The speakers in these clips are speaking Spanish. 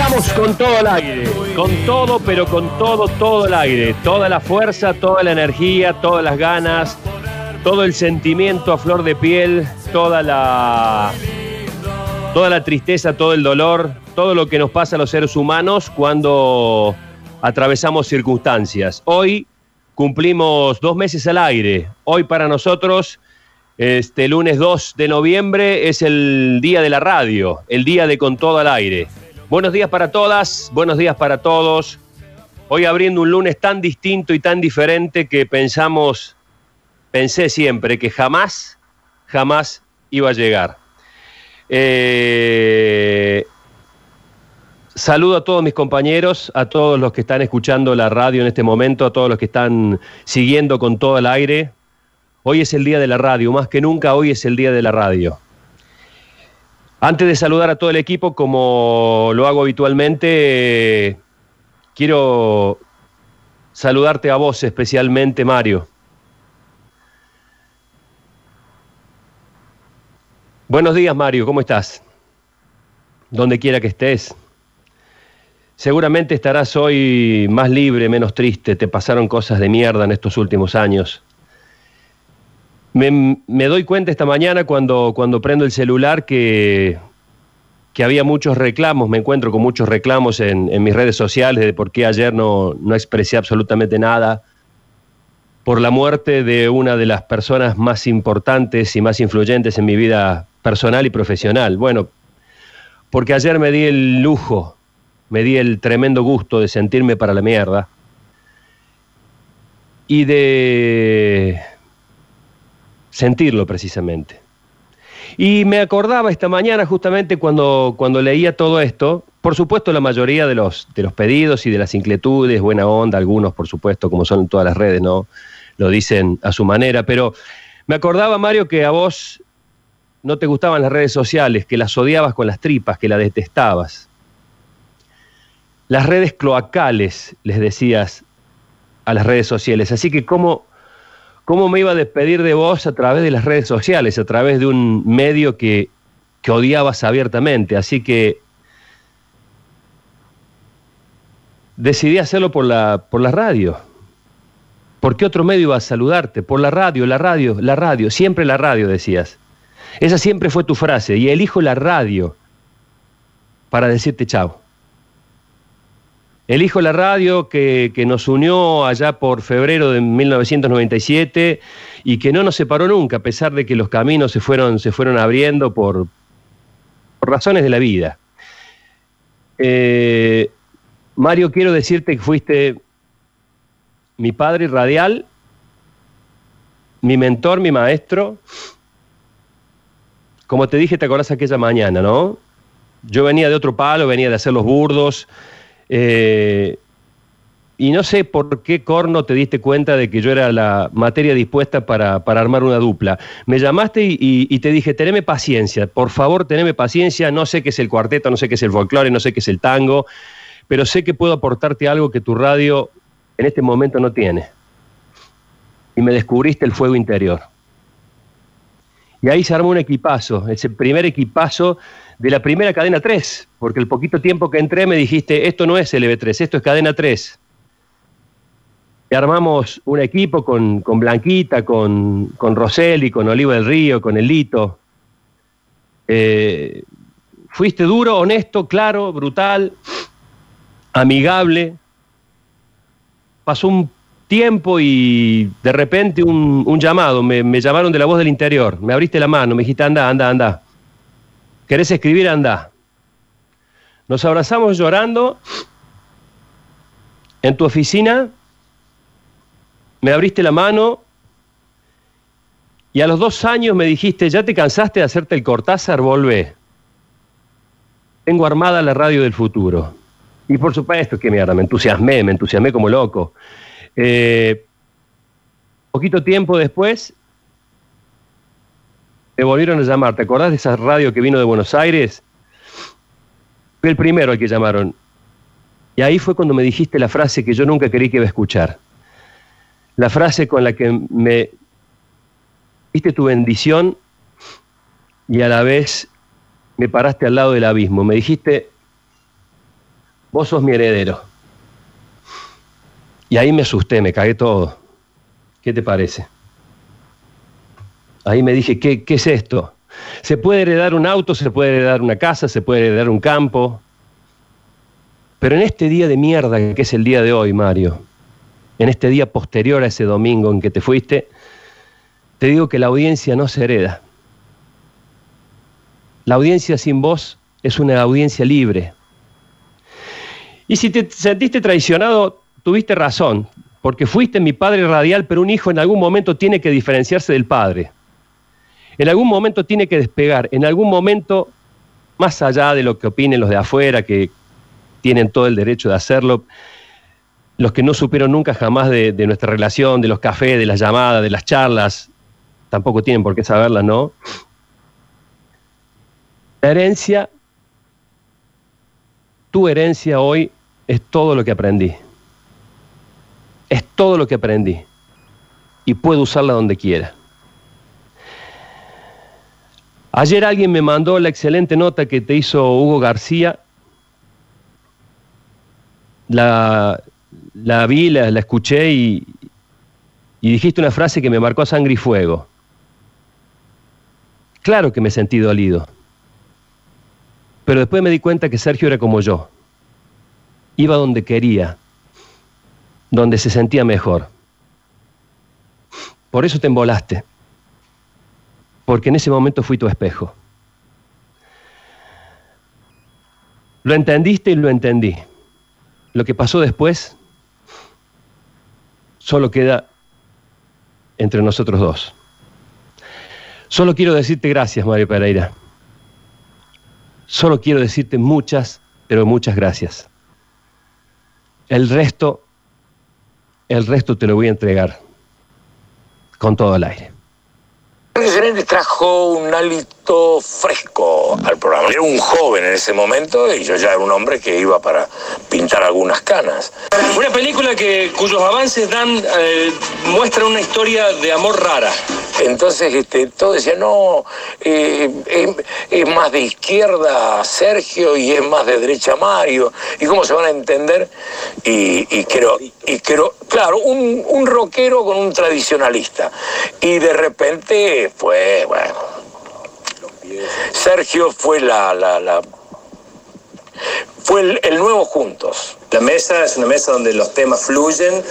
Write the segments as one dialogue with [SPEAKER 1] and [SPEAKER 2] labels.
[SPEAKER 1] Estamos con todo el aire, con todo, pero con todo, todo el aire, toda la fuerza, toda la energía, todas las ganas, todo el sentimiento a flor de piel, toda la toda la tristeza, todo el dolor, todo lo que nos pasa a los seres humanos cuando atravesamos circunstancias. Hoy cumplimos dos meses al aire. Hoy para nosotros, este lunes 2 de noviembre, es el día de la radio, el día de Con Todo al Aire. Buenos días para todas, buenos días para todos. Hoy abriendo un lunes tan distinto y tan diferente que pensamos, pensé siempre que jamás, jamás iba a llegar. Eh, saludo a todos mis compañeros, a todos los que están escuchando la radio en este momento, a todos los que están siguiendo con todo el aire. Hoy es el día de la radio, más que nunca hoy es el día de la radio. Antes de saludar a todo el equipo, como lo hago habitualmente, quiero saludarte a vos especialmente, Mario. Buenos días, Mario, ¿cómo estás? Donde quiera que estés. Seguramente estarás hoy más libre, menos triste. Te pasaron cosas de mierda en estos últimos años. Me, doy cuenta esta mañana cuando, cuando prendo el celular que, que había muchos reclamos, me encuentro con muchos reclamos en, en mis redes sociales de por qué ayer no, no expresé absolutamente nada por la muerte de una de las personas más importantes y más influyentes en mi vida personal y profesional. Bueno, porque ayer me di el lujo, me di el tremendo gusto de sentirme para la mierda y de sentirlo precisamente. Y me acordaba esta mañana justamente cuando, cuando leía todo esto, por supuesto la mayoría de los, de los pedidos y de las inquietudes, buena onda, algunos por supuesto, como son todas las redes, ¿no? Lo dicen a su manera, pero me acordaba, Mario, que a vos no te gustaban las redes sociales, que las odiabas con las tripas, que las detestabas. Las redes cloacales, les decías a las redes sociales. Así que, ¿cómo, ¿cómo me iba a despedir de vos a través de las redes sociales, a través de un medio que, que odiabas abiertamente? Así que decidí hacerlo por la, por la radio. ¿Por qué otro medio iba a saludarte? Por la radio, la radio, la radio, siempre la radio decías. Esa siempre fue tu frase y elijo la radio para decirte chao. Elijo la radio que, nos unió allá por febrero de 1997 y que no nos separó nunca, a pesar de que los caminos se fueron, se fueron abriendo por, por razones de la vida. Eh, Mario, quiero decirte que fuiste mi padre radial, mi mentor, mi maestro, como te dije, te acordás aquella mañana, ¿no? Yo venía de otro palo, venía de hacer los burdos. Eh, y no sé por qué corno te diste cuenta de que yo era la materia dispuesta para, para armar una dupla. Me llamaste y, y, y, te dije, teneme paciencia, por favor, teneme paciencia. No sé qué es el cuarteto, no sé qué es el folclore, no sé qué es el tango, pero sé que puedo aportarte algo que tu radio en este momento no tiene. Y me descubriste el fuego interior. Y ahí se armó un equipazo, ese primer equipazo de la primera cadena 3, porque el poquito tiempo que entré me dijiste, esto no es LB3, esto es cadena 3. Y armamos un equipo con, con Blanquita, con, con Roseli, con Olivo del Río, con Elito. Eh, fuiste duro, honesto, claro, brutal, amigable. Pasó un tiempo y de repente un, llamado, me, llamaron de la voz del interior, me abriste la mano, me dijiste, anda, anda, anda. ¿Querés escribir? Anda. Nos abrazamos llorando en tu oficina, me abriste la mano y a los dos años me dijiste, ya te cansaste de hacerte el Cortázar, volvé. Tengo armada la radio del futuro. Y por supuesto que me entusiasmé, me entusiasmé como loco. Eh, poquito tiempo después, me volvieron a llamar. ¿Te acordás de esa radio que vino de Buenos Aires? Fui el primero al que llamaron. Y ahí fue cuando me dijiste la frase que yo nunca creí que iba a escuchar. La frase con la que me diste tu bendición y a la vez me paraste al lado del abismo. Me dijiste, vos sos mi heredero. Y ahí me asusté, me cagué todo. ¿Qué te parece? Ahí me dije, ¿qué, ¿qué, es esto? Se puede heredar un auto, se puede heredar una casa, se puede heredar un campo. Pero en este día de mierda que es el día de hoy, Mario, en este día posterior a ese domingo en que te fuiste, te digo que la audiencia no se hereda. La audiencia sin voz es una audiencia libre. Y si te sentiste traicionado, tuviste razón, porque fuiste mi padre radial, pero un hijo en algún momento tiene que diferenciarse del padre. En algún momento tiene que despegar, en algún momento, más allá de lo que opinen los de afuera, que tienen todo el derecho de hacerlo, los que no supieron nunca jamás de, nuestra relación, de los cafés, de las llamadas, de las charlas, tampoco tienen por qué saberlas, ¿no? La herencia, tu herencia hoy es todo lo que aprendí. Es todo lo que aprendí. Y puedo usarla donde quiera. Ayer alguien me mandó la excelente nota que te hizo Hugo García. La, la vi, la, la escuché y, y dijiste una frase que me marcó sangre y fuego. Claro que me sentí dolido. Pero después me di cuenta que Sergio era como yo. Iba donde quería, donde se sentía mejor. Por eso te embolaste. Porque en ese momento fui tu espejo. Lo entendiste y lo entendí. Lo que pasó después solo queda entre nosotros dos. Solo quiero decirte gracias, Mario Pereira. Solo quiero decirte muchas, pero muchas gracias. El resto, el resto te lo voy a entregar con todo el aire.
[SPEAKER 2] Sereni trajo un hálito fresco al programa. Era un joven en ese momento y yo ya era un hombre que iba para pintar algunas canas.
[SPEAKER 3] Una película que, cuyos avances dan, eh, muestran una historia de amor rara.
[SPEAKER 2] Entonces este, todos decían, no, eh, es, más de izquierda Sergio y es más de derecha Mario. ¿Y cómo se van a entender? Y, y creo, y creo, claro, un, un rockero con un tradicionalista. Y de repente fue, bueno, Sergio fue la, la, la fue el, nuevo Juntos.
[SPEAKER 4] La mesa es una mesa donde los temas fluyen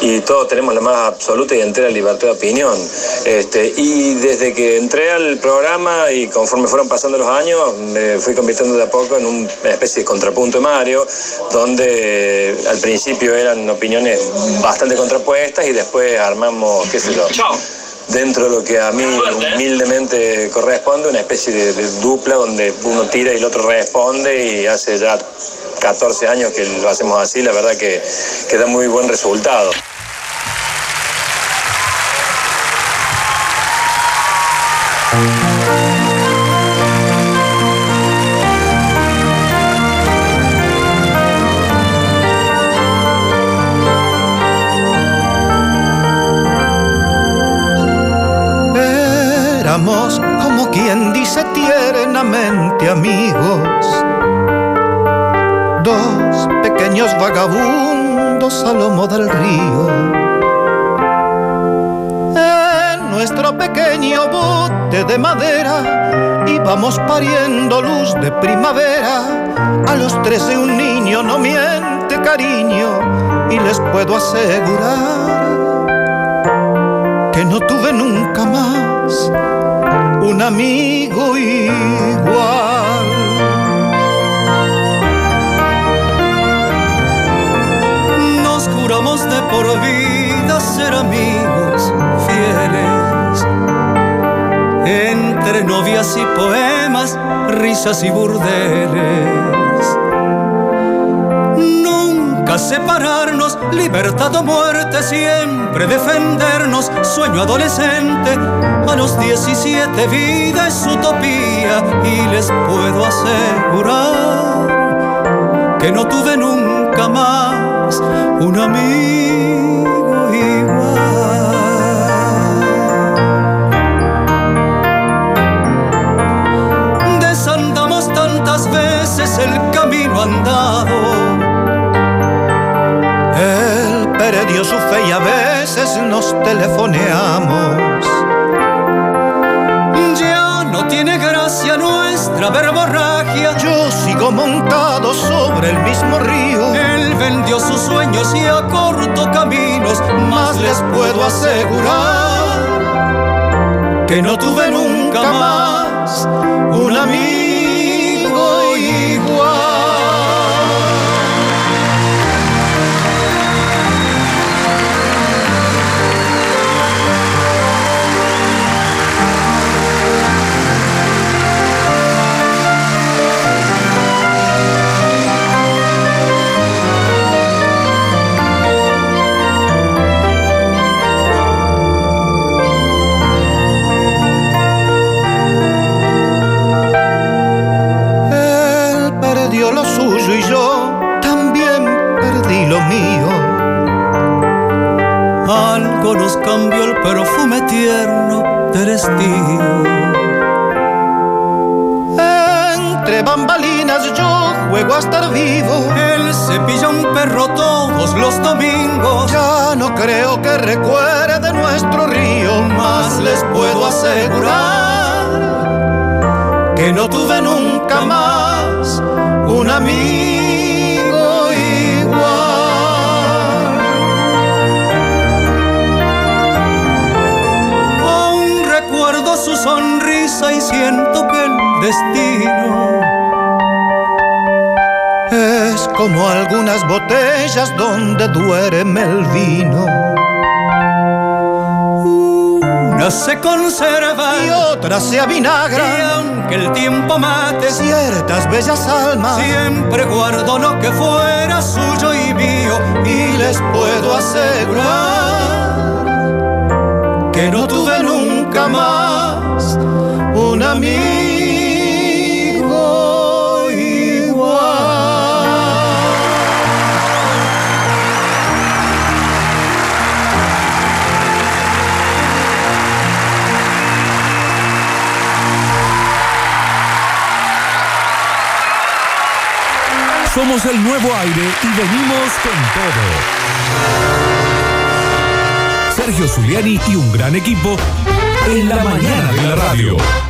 [SPEAKER 4] y todos tenemos la más absoluta y entera libertad de opinión. Este, y desde que entré al programa y conforme fueron pasando los años, me fui convirtiendo de a poco en una especie de contrapunto de Mario, donde al principio eran opiniones bastante contrapuestas y después armamos, qué sé yo. Dentro de lo que a mí humildemente corresponde, una especie de, de, dupla donde uno tira y el otro responde y hace ya 14 años que lo hacemos así, la verdad que, que da muy buen resultado.
[SPEAKER 5] Como quien dice tiernamente amigos dos pequeños vagabundos a lomo del río. En nuestro pequeño bote de madera íbamos pariendo luz de primavera. A los tres de un niño no miente cariño y les puedo asegurar que no tuve nunca más un amigo igual. juramos de por vida ser amigos fieles. Entre novias y poemas, risas y burdeles. Separarnos, libertad o muerte, siempre defendernos, sueño adolescente. A los 17 vida es utopía y les puedo asegurar que no tuve nunca más un amigo igual. Desandamos tantas veces el camino andado perdió su fe y a veces nos telefoneamos.
[SPEAKER 6] Ya no tiene gracia nuestra verborragia.
[SPEAKER 5] Yo sigo montado sobre el mismo río.
[SPEAKER 6] Él vendió sus sueños y acortó caminos,
[SPEAKER 5] más les puedo asegurar que no tuve nunca más un amigo igual.
[SPEAKER 6] Cambió el perfume tierno del estío.
[SPEAKER 5] Entre bambalinas yo juego a estar vivo.
[SPEAKER 6] Él cepilla un perro todos los domingos.
[SPEAKER 5] Ya no creo que recuerde nuestro río, más les puedo asegurar que no tuve nunca más un amigo algunas botellas donde duerme el vino.
[SPEAKER 6] Unas se conserva
[SPEAKER 5] y otras se
[SPEAKER 6] y
[SPEAKER 5] avinagran.
[SPEAKER 6] aunque el tiempo mate
[SPEAKER 5] Ciertas bellas almas
[SPEAKER 6] siempre guardo lo que fuera suyo y mío
[SPEAKER 5] y les puedo asegurar que no tuve nunca más un amigo
[SPEAKER 7] El nuevo aire y venimos con todo. Sergio Zuliani y un gran equipo en la mañana de la radio.